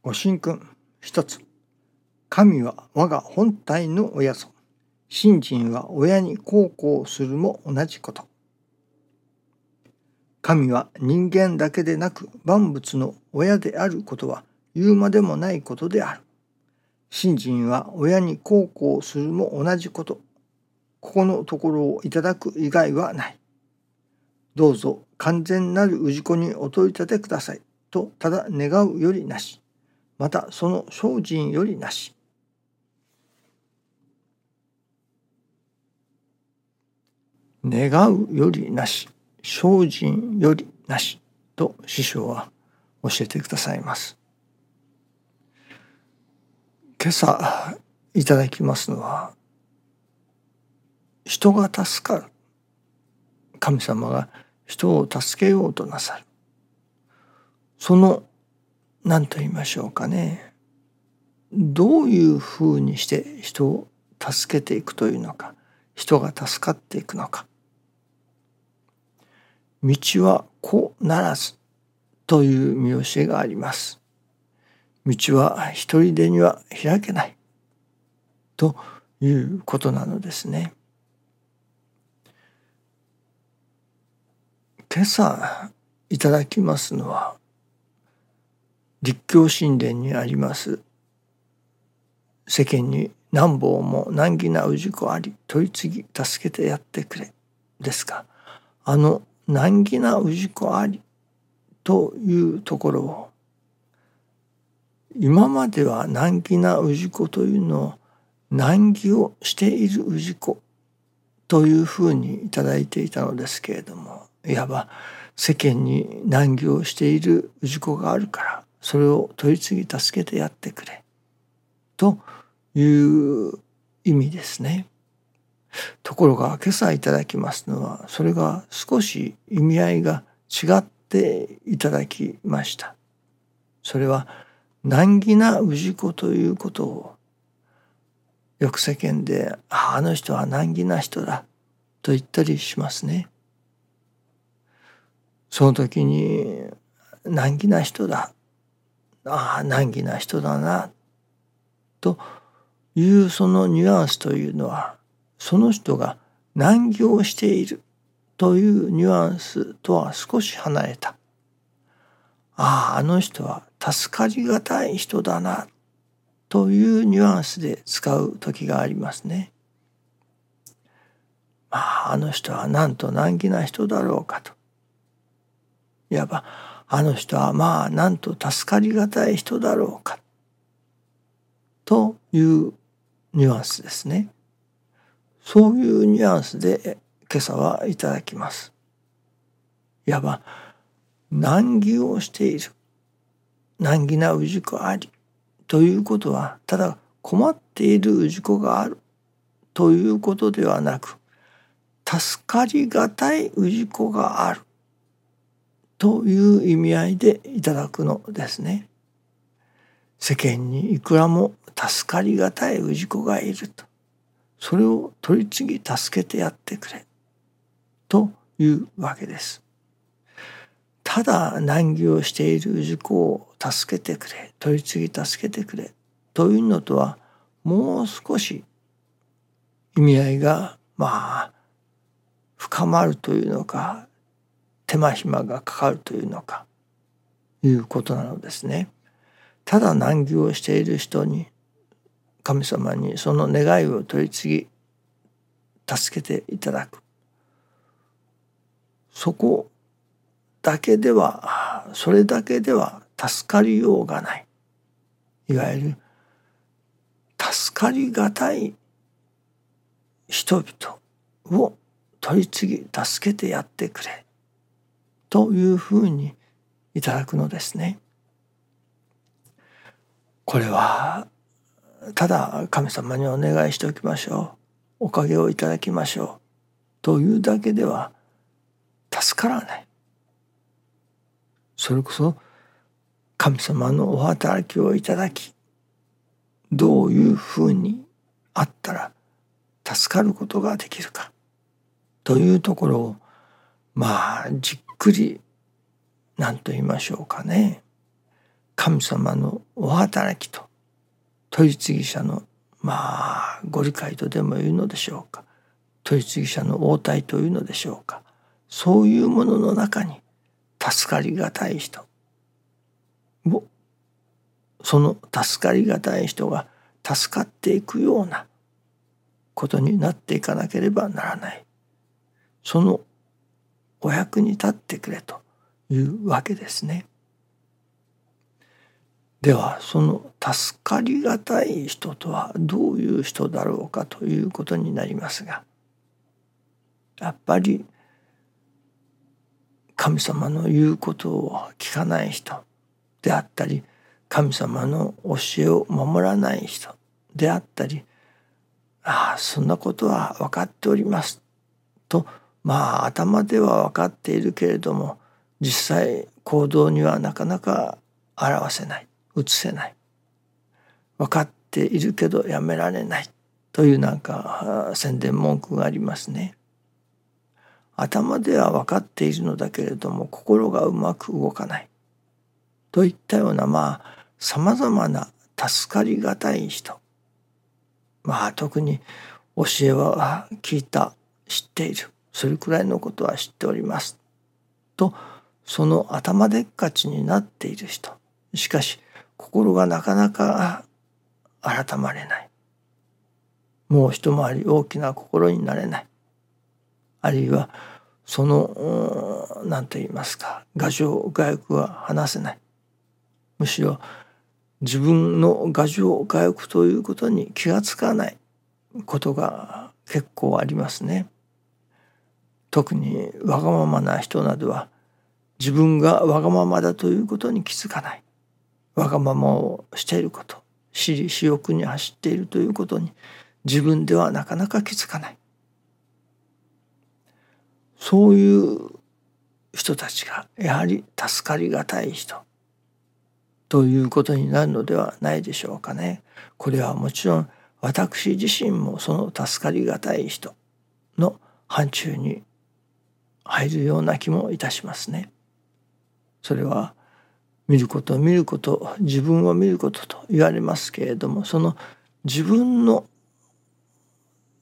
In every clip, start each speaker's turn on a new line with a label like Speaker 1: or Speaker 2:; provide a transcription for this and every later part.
Speaker 1: ご神君。一つ。神は我が本体の親ぞ信心は親に孝行するも同じこと。神は人間だけでなく万物の親であることは言うまでもないことである。信心は親に孝行するも同じこと。ここのところをいただく以外はない。どうぞ完全なる氏子にお問い立てくださいとただ願うよりなし。またその精進よりなし。願うよりなし。精進よりなし。と師匠は教えてくださいます。今朝いただきますのは人が助かる。神様が人を助けようとなさる。その何と言いましょうかね。どういうふうにして人を助けていくというのか。人が助かっていくのか。道は子ならずという見教えがあります。道は一人でには開けない。ということなのですね。今朝いただきますのは立教神殿にあります。世間に何本も難儀な氏子あり問い次ぎ助けてやってくれ。ですがあの難儀な氏子ありというところを今までは難儀な氏子というのを難儀をしている氏子というふうにいただいていたのですけれどもいわば世間に難儀をしている氏子があるからそれを取り次ぎ助けてやってくれという意味ですね。ところが今朝いただきますのはそれが少し意味合いが違っていただきました。それは難儀な氏子ということをよく世間で「あの人は難儀な人だ」と言ったりしますね。その時に難儀な人だああ難儀な人だなというそのニュアンスというのはその人が難儀をしているというニュアンスとは少し離れたあああの人は助かりがたい人だなというニュアンスで使う時がありますね。まああの人はなんと難儀な人だろうかといわばあの人はまあなんと助かりがたい人だろうか。というニュアンスですね。そういうニュアンスで今朝はいただきます。いわば難儀をしている。難儀な氏子あり。ということはただ困っている氏子がある。ということではなく助かりがたい氏子がある。という意味合いでいただくのですね。世間にいくらも助かりがたい氏子がいるとそれを取り次ぎ助けてやってくれというわけです。ただ難儀をしている氏子を助けてくれ取り次ぎ助けてくれというのとはもう少し意味合いがまあ深まるというのか手間暇がかかるというのか。いうことなのですね。ただ難儀をしている人に神様にその願いを取り次ぎ助けていただく。そこだけではそれだけでは助かりようがない。いわゆる助かりがたい人々を取り次ぎ助けてやってくれ。というふうにいただくのですね。これはただ神様にお願いしておきましょう。おかげをいただきましょう。というだけでは助からない。それこそ神様のお働きをいただきどういうふうにあったら助かることができるか。というところをまあじっくり何と言いましょうかね。神様のお働きと取次者のまあご理解とでも言うのでしょうか。取次者の応対というのでしょうか。そういうものの中に助かりがたい人。をその助かりがたい人が助かっていくようなことになっていかなければならない。そのお役に立ってくれというわけですね。ではその助かりがたい人とはどういう人だろうかということになりますがやっぱり神様の言うことを聞かない人であったり神様の教えを守らない人であったりああそんなことは分かっておりますとまあ頭では分かっているけれども実際行動にはなかなか表せない。移せない。分かっているけどやめられない。というなんか宣伝文句がありますね。頭では分かっているのだけれども心がうまく動かない。といったようなまあさまざまな助かりがたい人。まあ特に教えは聞いた知っている。それくらいのことは知っております。とその頭でっかちになっている人。しかし心がなかなか改まれない。もう一回り大きな心になれない。あるいはその何と言いますか牙城外欲は話せない。むしろ自分の牙城外欲ということに気がつかないことが結構ありますね。特にわがままな人などは自分がわがままだということに気づかないわがままをしていること私利私欲に走っているということに自分ではなかなか気づかないそういう人たちがやはり助かりがたい人ということになるのではないでしょうかね。これはもちろん私自身もその助かりがたい人の範疇に入るような気もいたしますね。それは見ること見ること自分を見ることと言われますけれどもその自分の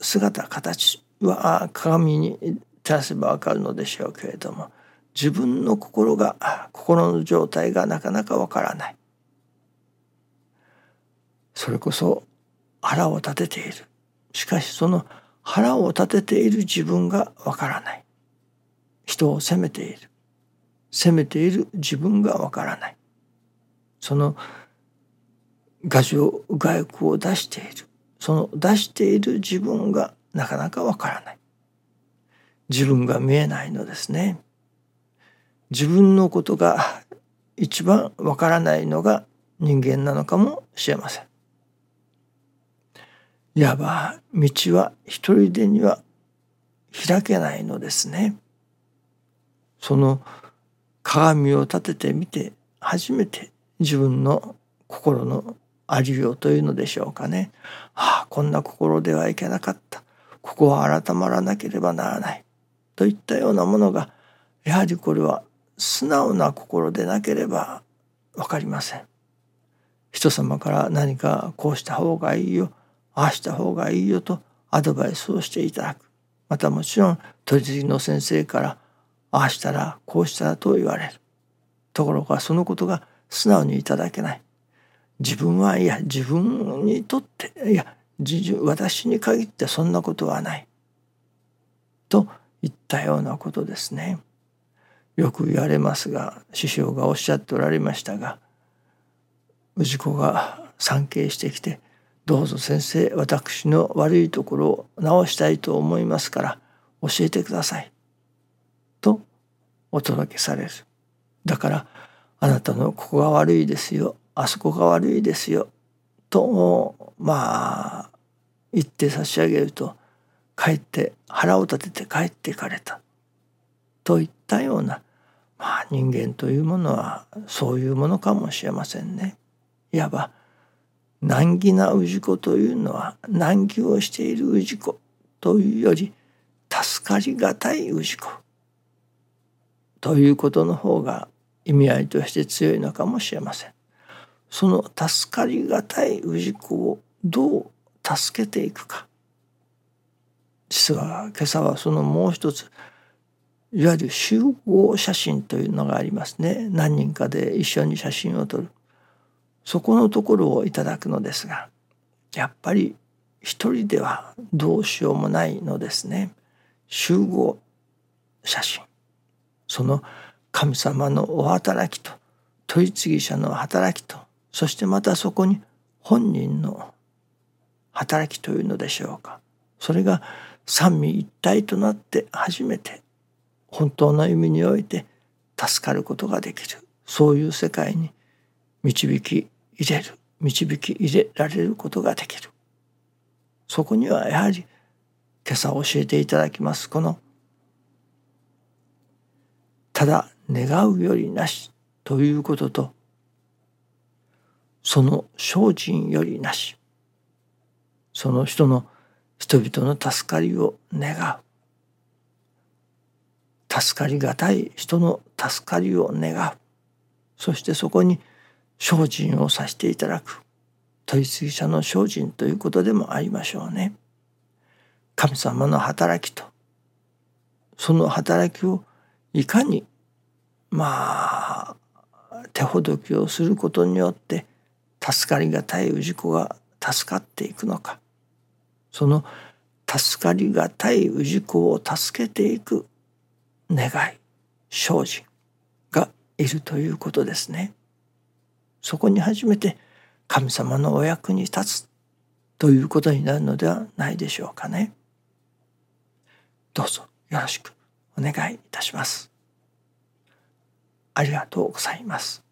Speaker 1: 姿形は鏡に照らせばわかるのでしょうけれども自分の心が心の状態がなかなかわからない。それこそ腹を立てている。しかしその腹を立てている自分がわからない。人を責めている。責めている自分がわからない。その画像外欲を出している。その出している自分がなかなかわからない。自分が見えないのですね。自分のことが一番わからないのが人間なのかもしれません。いわば道は一人でには開けないのですね。その鏡を立ててみて初めて自分の心のありようというのでしょうかね。ああこんな心ではいけなかった。ここは改まらなければならない。といったようなものがやはりこれは素直な心でなければ分かりません。人様から何かこうした方がいいよ。ああした方がいいよとアドバイスをしていただく。またもちろん取次の先生からああしたらこうしたらと言われる。ところがそのことが素直にいただけない。自分はいや自分にとっていや私に限ってそんなことはない。といったようなことですね。よく言われますが師匠がおっしゃっておられましたが氏子が参詣してきて「どうぞ先生私の悪いところを直したいと思いますから教えてください」お届けされる。だからあなたのここが悪いですよあそこが悪いですよとまあ言って差し上げると帰って腹を立てて帰っていかれたといったような、まあ、人間というものはそういうものかもしれませんね。いわば難儀な氏子というのは難儀をしている氏子というより助かりがたい氏子ということの方が意味合いとして強いのかもしれません。その助かりがたい氏子をどう助けていくか。実は今朝はそのもう一ついわゆる集合写真というのがありますね。何人かで一緒に写真を撮る。そこのところをいただくのですがやっぱり一人ではどうしようもないのですね。集合写真。その神様のお働きと取り次ぎ者の働きとそしてまたそこに本人の働きというのでしょうか。それが三位一体となって初めて本当の意味において助かることができる。そういう世界に導き入れる。導き入れられることができる。そこにはやはり今朝教えていただきますこのただ願うよりなしということとその精進よりなし。その人の人々の助かりを願う。助かりがたい人の助かりを願う。そしてそこに精進をさせていただく。取り次ぎ者の精進ということでもありましょうね。神様の働きとその働きをいかにまあ手ほどきをすることによって助かりがたい氏子が助かっていくのかその助かりがたい氏子を助けていく願い精進がいるということですね。そこに初めて神様のお役に立つということになるのではないでしょうかね。どうぞよろしくお願いいたします。ありがとうございます。